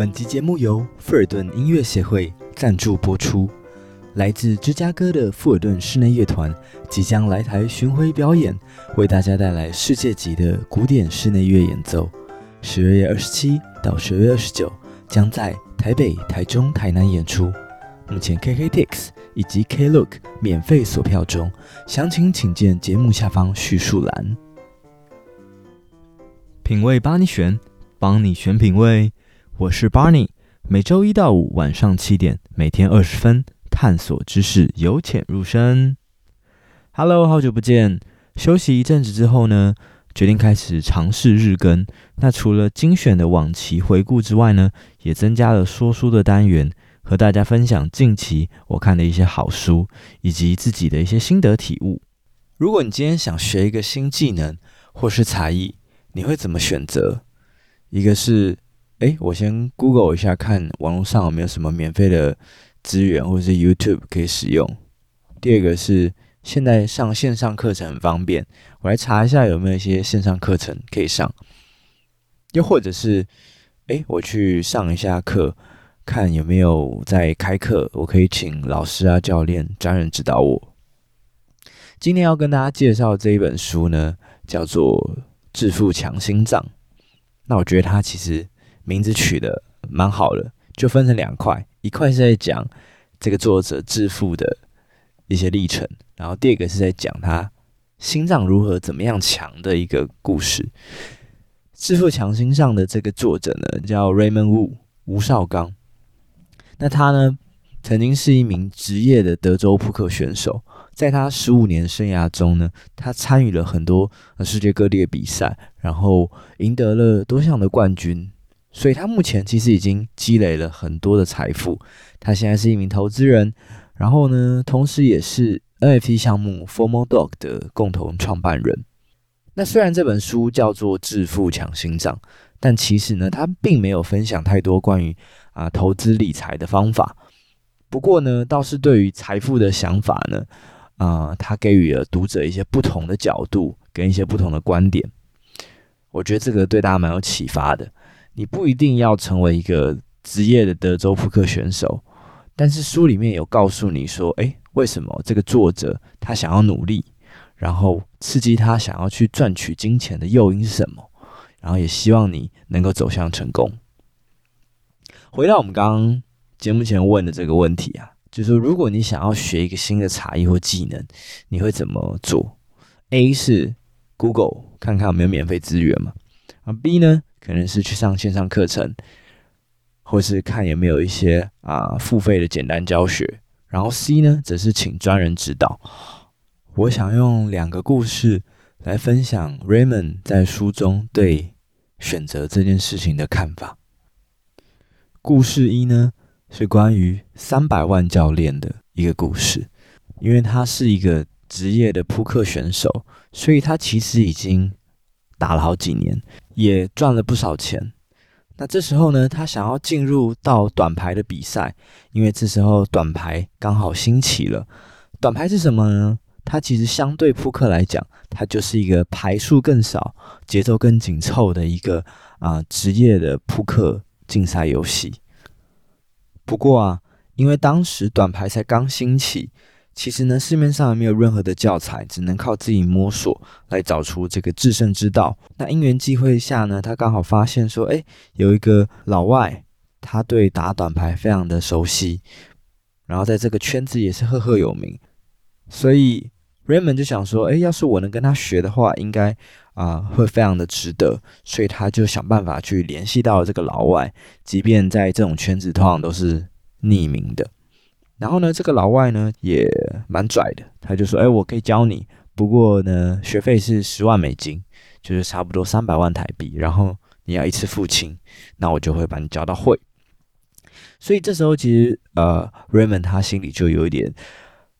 本集节目由富尔顿音乐协会赞助播出。来自芝加哥的富尔顿室内乐团即将来台巡回表演，为大家带来世界级的古典室内乐演奏。十二月二十七到十二月二十九，将在台北、台中、台南演出。目前 KKTix 以及 Klook 免费锁票中，详情请见节目下方叙述栏。品味帮你选，帮你选品味。我是 Barney，每周一到五晚上七点，每天二十分，探索知识，由浅入深。Hello，好久不见。休息一阵子之后呢，决定开始尝试日更。那除了精选的往期回顾之外呢，也增加了说书的单元，和大家分享近期我看的一些好书，以及自己的一些心得体悟。如果你今天想学一个新技能或是才艺，你会怎么选择？一个是。哎，我先 Google 一下，看网络上有没有什么免费的资源，或者是 YouTube 可以使用。第二个是现在上线上课程很方便，我来查一下有没有一些线上课程可以上。又或者是，哎，我去上一下课，看有没有在开课，我可以请老师啊、教练专人指导我。今天要跟大家介绍这一本书呢，叫做《致富强心脏》。那我觉得它其实。名字取得蛮好的，就分成两块，一块是在讲这个作者致富的一些历程，然后第二个是在讲他心脏如何怎么样强的一个故事。致富强心上的这个作者呢，叫 Raymond Wu 吴绍刚，那他呢曾经是一名职业的德州扑克选手，在他十五年生涯中呢，他参与了很多世界各地的比赛，然后赢得了多项的冠军。所以他目前其实已经积累了很多的财富。他现在是一名投资人，然后呢，同时也是 NFT 项目 Formal Dog 的共同创办人。那虽然这本书叫做《致富抢心脏》，但其实呢，他并没有分享太多关于啊投资理财的方法。不过呢，倒是对于财富的想法呢，啊，他给予了读者一些不同的角度跟一些不同的观点。我觉得这个对大家蛮有启发的。你不一定要成为一个职业的德州扑克选手，但是书里面有告诉你说，诶，为什么这个作者他想要努力，然后刺激他想要去赚取金钱的诱因是什么，然后也希望你能够走向成功。回到我们刚刚节目前问的这个问题啊，就是，如果你想要学一个新的才艺或技能，你会怎么做？A 是 Google 看看有没有免费资源嘛，啊 B 呢？可能是去上线上课程，或是看有没有一些啊付费的简单教学。然后 C 呢，则是请专人指导。我想用两个故事来分享 Raymond 在书中对选择这件事情的看法。故事一呢，是关于三百万教练的一个故事，因为他是一个职业的扑克选手，所以他其实已经。打了好几年，也赚了不少钱。那这时候呢，他想要进入到短牌的比赛，因为这时候短牌刚好兴起了。短牌是什么呢？它其实相对扑克来讲，它就是一个牌数更少、节奏更紧凑的一个啊、职业的扑克竞赛游戏。不过啊，因为当时短牌才刚兴起。其实呢，市面上还没有任何的教材，只能靠自己摸索来找出这个制胜之道。那因缘际会下呢，他刚好发现说，哎，有一个老外，他对打短牌非常的熟悉，然后在这个圈子也是赫赫有名。所以 Raymond 就想说，哎，要是我能跟他学的话，应该啊、会非常的值得。所以他就想办法去联系到这个老外，即便在这种圈子通常都是匿名的。然后呢，这个老外呢也蛮拽的，他就说：“哎，我可以教你，不过呢，学费是十万美金，就是差不多三百万台币。然后你要一次付清，那我就会把你教到会。”所以这时候其实呃，Raymond 他心里就有一点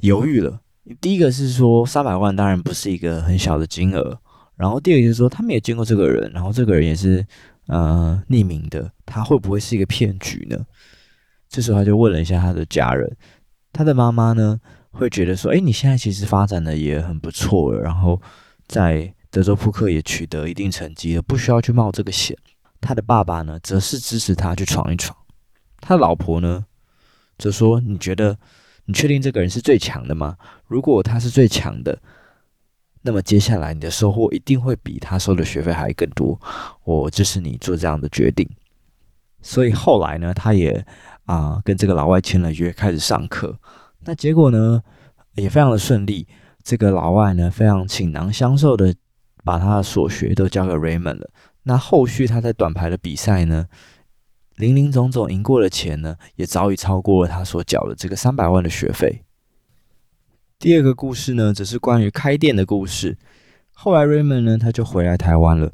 犹豫了。第一个是说三百万当然不是一个很小的金额，然后第二个就是说他没有见过这个人，然后这个人也是呃匿名的，他会不会是一个骗局呢？这时候他就问了一下他的家人，他的妈妈呢会觉得说：“哎，你现在其实发展的也很不错了，然后在德州扑克也取得一定成绩了，不需要去冒这个险。”他的爸爸呢，则是支持他去闯一闯。他的老婆呢，则说：“你觉得，你确定这个人是最强的吗？如果他是最强的，那么接下来你的收获一定会比他收的学费还更多。我支持你做这样的决定。”所以后来呢，他也啊、跟这个老外签了约，开始上课。那结果呢，也非常的顺利。这个老外呢，非常倾囊相授的把他的所学都交给 Raymond 了。那后续他在短牌的比赛呢，林林总总赢过的钱呢，也早已超过了他所缴的这个三百万的学费。第二个故事呢，则是关于开店的故事。后来 Raymond 呢，他就回来台湾了。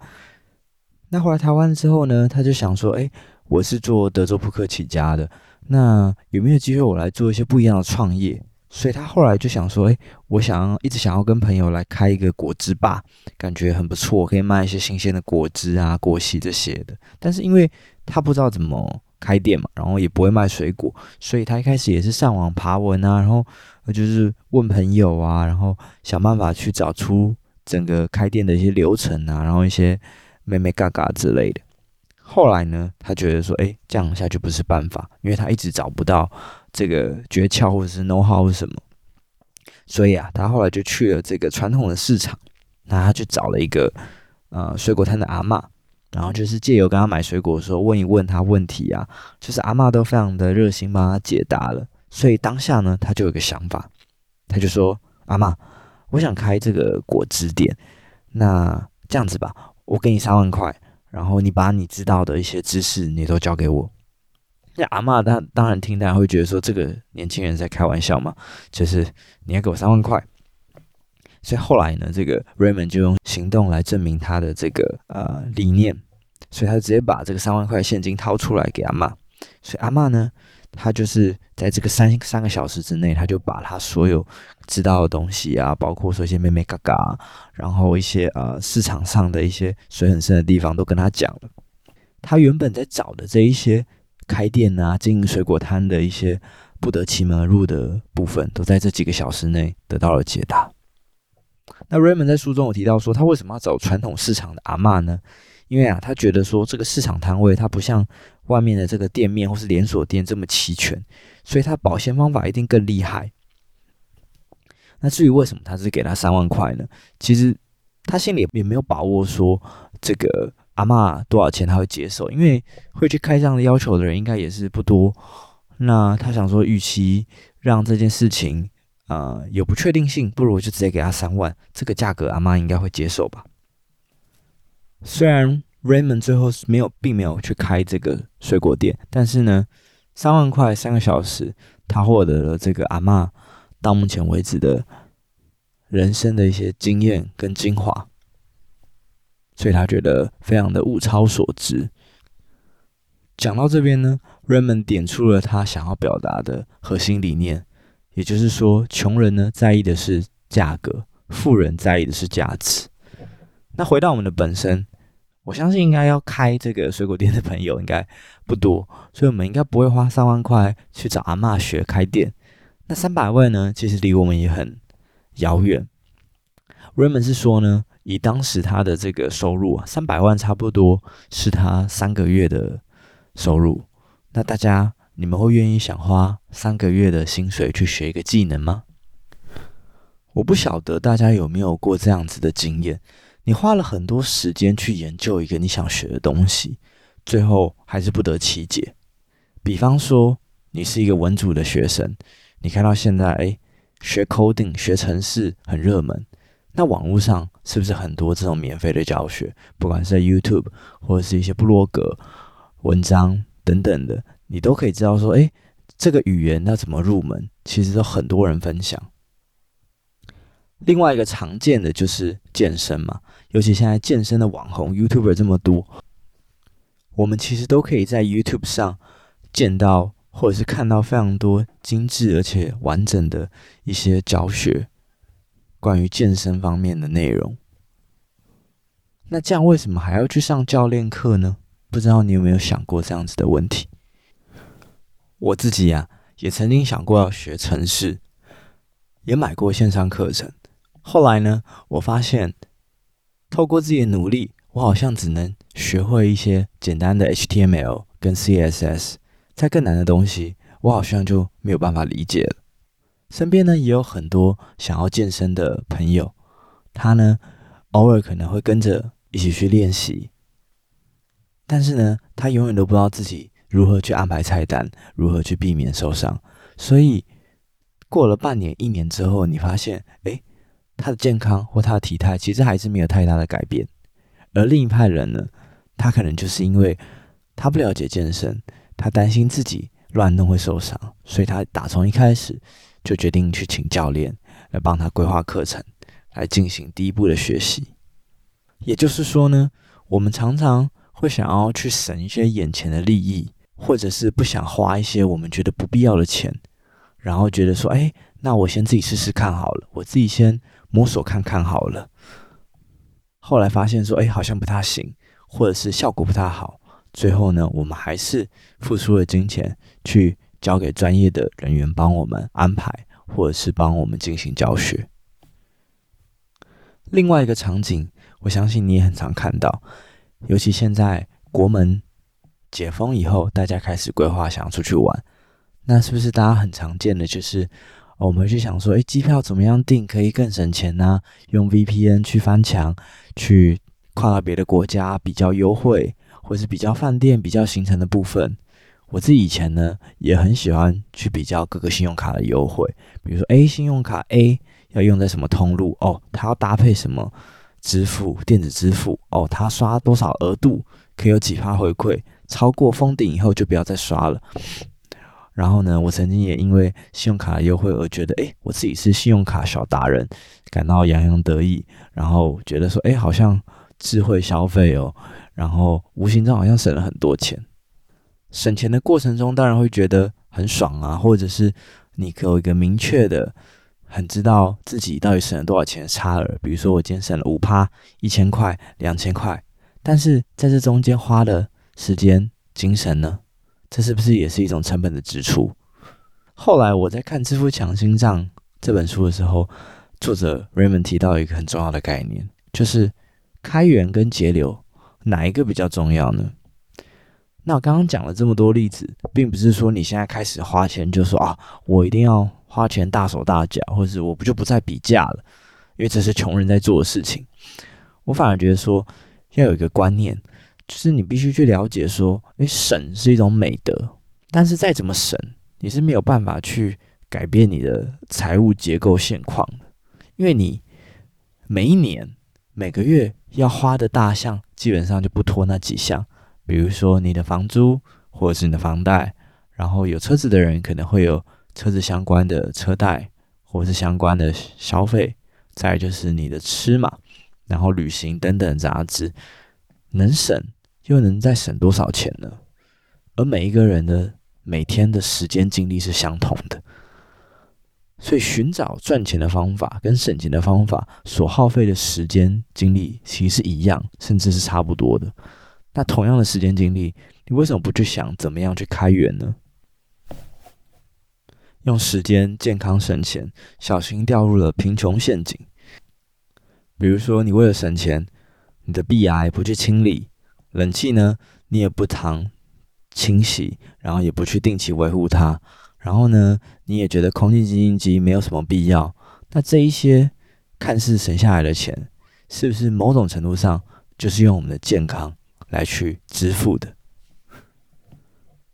那回来台湾之后呢，他就想说：“哎，我是做德州扑克起家的，那有没有机会我来做一些不一样的创业？”所以他后来就想说：“哎，我想要一直想要跟朋友来开一个果汁吧，感觉很不错，可以卖一些新鲜的果汁啊、果昔这些的。但是因为他不知道怎么开店嘛，然后也不会卖水果，所以他一开始也是上网爬文啊，然后就是问朋友啊，然后想办法去找出整个开店的一些流程啊，然后一些妹妹嘎嘎之类的。后来呢，他觉得说：哎，这样下去不是办法，因为他一直找不到。”这个诀窍或者是 know how 是什么？所以啊，他后来就去了这个传统的市场，那他去找了一个呃水果摊的阿嬷，然后就是借由跟他买水果的时候问一问他问题啊，就是阿嬷都非常的热心帮他解答了。所以当下呢，他就有个想法，他就说：“阿嬷，我想开这个果汁店，那这样子吧，我给你三万块，然后你把你知道的一些知识你都教给我。”那阿嬷她当然听，大家会觉得说，这个年轻人在开玩笑嘛，就是你要给我三万块。所以后来呢，这个 Raymond 就用行动来证明他的这个呃理念，所以他直接把这个三万块现金掏出来给阿嬷。所以阿嬷呢，他就是在这个三三个小时之内，他就把他所有知道的东西啊，包括说一些妹妹嘎嘎，然后一些呃市场上的一些水很深的地方都跟他讲了。他原本在找的这一些。开店啊，经营水果摊的一些不得其门而入的部分，都在这几个小时内得到了解答。那 Raymond 在书中有提到说，他为什么要找传统市场的阿嬷呢？因为啊，他觉得说这个市场摊位它不像外面的这个店面或是连锁店这么齐全，所以他保鲜方法一定更厉害。那至于为什么他是给他三万块呢？其实他心里也没有把握说这个。阿嬷多少钱他会接受？因为会去开这样的要求的人应该也是不多。那他想说，与其让这件事情啊、有不确定性，不如就直接给他三万，这个价格阿嬷应该会接受吧。虽然 Raymond 最后没有，并没有去开这个水果店，但是呢，三万块三个小时，他获得了这个阿嬷到目前为止的人生的一些经验跟精华。所以他觉得非常的物超所值。讲到这边呢，Raymond 点出了他想要表达的核心理念，也就是说，穷人呢在意的是价格，富人在意的是价值。那回到我们的本身，我相信应该要开这个水果店的朋友应该不多，所以我们应该不会花三万块去找阿嬷学开店。那三百万呢，其实离我们也很遥远。Raymond 是说呢。以当时他的这个收入啊，三百万差不多是他三个月的收入。那大家，你们会愿意想花三个月的薪水去学一个技能吗？我不晓得大家有没有过这样子的经验：你花了很多时间去研究一个你想学的东西，最后还是不得其解。比方说，你是一个文组的学生，你看到现在，哎，学 coding 学程式很热门。那网络上是不是很多这种免费的教学？不管是在 YouTube 或者是一些部落格文章等等的，你都可以知道说，诶，这个语言要怎么入门？其实都很多人分享。另外一个常见的就是健身嘛，尤其现在健身的网红 YouTuber 这么多，我们其实都可以在 YouTube 上见到或者是看到非常多精致而且完整的一些教学。关于健身方面的内容，那这样为什么还要去上教练课呢？不知道你有没有想过这样子的问题？我自己呀、啊，也曾经想过要学程式，也买过线上课程。后来呢，我发现透过自己的努力，我好像只能学会一些简单的 HTML 跟 CSS，再更难的东西，我好像就没有办法理解了。身边呢也有很多想要健身的朋友，他呢偶尔可能会跟着一起去练习，但是呢，他永远都不知道自己如何去安排菜单，如何去避免受伤。所以过了半年、一年之后，你发现，诶，他的健康或他的体态其实还是没有太大的改变。而另一派人呢，他可能就是因为他不了解健身，他担心自己乱弄会受伤，所以他打从一开始。就决定去请教练来帮他规划课程，来进行第一步的学习。也就是说呢，我们常常会想要去省一些眼前的利益，或者是不想花一些我们觉得不必要的钱，然后觉得说，哎，那我先自己试试看好了，我自己先摸索看看好了。后来发现说，哎，好像不太行，或者是效果不太好，最后呢，我们还是付出了金钱去。交给专业的人员帮我们安排，或者是帮我们进行教学。另外一个场景，我相信你也很常看到，尤其现在国门解封以后，大家开始规划想要出去玩，那是不是大家很常见的就是，我们会去想说，诶，机票怎么样订可以更省钱呢？用 VPN 去翻墙，去跨到别的国家比较优惠，或是比较饭店、比较行程的部分。我自己以前呢，也很喜欢去比较各个信用卡的优惠，比如说 A 信用卡 A 要用在什么通路哦，它要搭配什么支付电子支付哦，它刷多少额度可以有几趴回馈，超过封顶以后就不要再刷了。然后呢，我曾经也因为信用卡优惠而觉得，诶，我自己是信用卡小达人，感到洋洋得意，然后觉得说，诶，好像智慧消费哦，然后无形中好像省了很多钱。省钱的过程中，当然会觉得很爽啊，或者是你有一个明确的、很知道自己到底省了多少钱的差额。比如说，我今天省了五趴、一千块、两千块，但是在这中间花的时间、精神呢，这是不是也是一种成本的支出？后来我在看《致富强心脏》这本书的时候，作者 Raymond 提到一个很重要的概念，就是开源跟节流，哪一个比较重要呢？那我刚刚讲了这么多例子，并不是说你现在开始花钱就说啊，我一定要花钱大手大脚，或者是我不就不再比价了，因为这是穷人在做的事情。我反而觉得说，要有一个观念，就是你必须去了解说，诶，省是一种美德，但是再怎么省，你是没有办法去改变你的财务结构现况的，因为你每一年每个月要花的大项，基本上就不脱那几项。比如说你的房租，或者是你的房贷，然后有车子的人可能会有车子相关的车贷，或者是相关的消费，再就是你的吃嘛，然后旅行等等杂志，能省又能再省多少钱呢？而每一个人的每天的时间精力是相同的，所以寻找赚钱的方法跟省钱的方法所耗费的时间精力其实是一样，甚至是差不多的。那同样的时间精力，你为什么不去想怎么样去开源呢？用时间健康省钱，小心掉入了贫穷陷阱。比如说，你为了省钱，你的 BI 不去清理，冷气呢，你也不常清洗，然后也不去定期维护它，然后呢，你也觉得空气清新机没有什么必要。那这一些看似省下来的钱，是不是某种程度上就是用我们的健康来去支付的，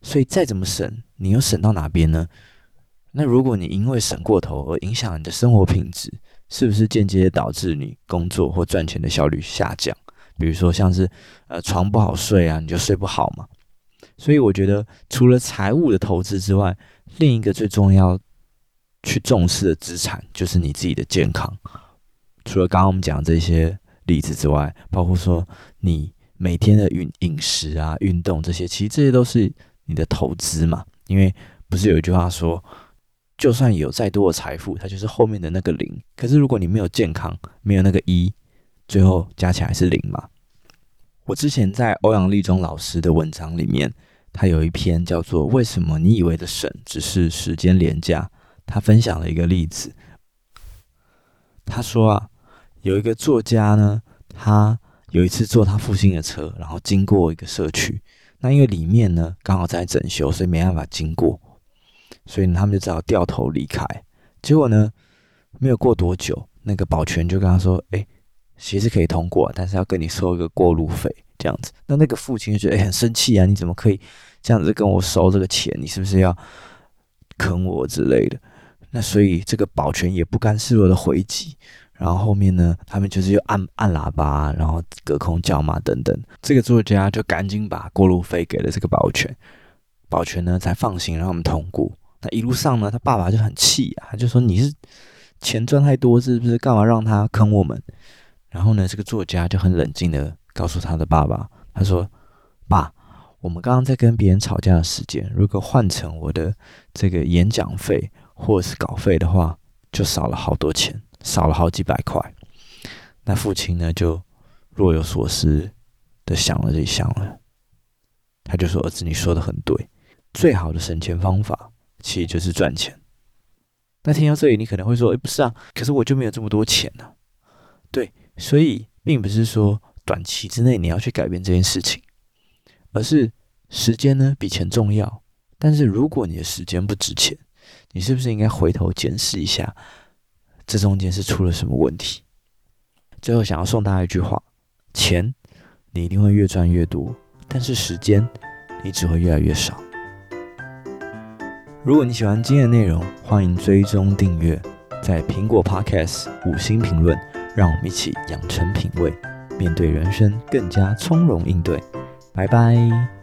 所以再怎么省，你又省到哪边呢？那如果你因为省过头而影响你的生活品质，是不是间接导致你工作或赚钱的效率下降？比如说像是呃床不好睡啊，你就睡不好嘛。所以我觉得除了财务的投资之外，另一个最重要去重视的资产就是你自己的健康。除了刚刚我们讲这些例子之外，包括说你。每天的运饮食啊、运动这些，其实这些都是你的投资嘛。因为不是有一句话说，就算有再多的财富，它就是后面的那个零。可是如果你没有健康，没有那个一，最后加起来是零嘛。我之前在欧阳立中老师的文章里面，他有一篇叫做《为什么你以为的省只是时间廉价》，他分享了一个例子。他说啊，有一个作家呢，他。有一次坐他父亲的车，然后经过一个社区，那因为里面呢刚好在整修，所以没办法经过，所以他们就只好掉头离开。结果呢，没有过多久，那个保全就跟他说：“哎，其实可以通过，但是要跟你收一个过路费，这样子。”那那个父亲就觉得哎很生气啊，你怎么可以这样子跟我收这个钱？你是不是要坑我之类的？那所以这个保全也不甘示弱的回击。然后后面呢，他们就是又按按喇叭，然后隔空叫骂等等。这个作家就赶紧把过路费给了这个保全，保全呢才放心让他们通过。那一路上呢，他爸爸就很气啊，就说：“你是钱赚太多是不是？干嘛让他坑我们？”然后呢，这个作家就很冷静的告诉他的爸爸：“他说，爸，我们刚刚在跟别人吵架的时间，如果换成我的这个演讲费或者是稿费的话，就少了好多钱。”少了好几百块，那父亲呢就若有所思的想了这一想了，他就说：“儿子，你说的很对，最好的省钱方法其实就是赚钱。”那听到这里，你可能会说：“诶，不是啊，可是我就没有这么多钱呢。”对，所以并不是说短期之内你要去改变这件事情，而是时间呢比钱重要。但是如果你的时间不值钱，你是不是应该回头检视一下？这中间是出了什么问题？最后想要送大家一句话：钱你一定会越赚越多，但是时间你只会越来越少。如果你喜欢今天的内容，欢迎追踪订阅，在苹果 Podcast 五星评论，让我们一起养成品味，面对人生更加从容应对。拜拜。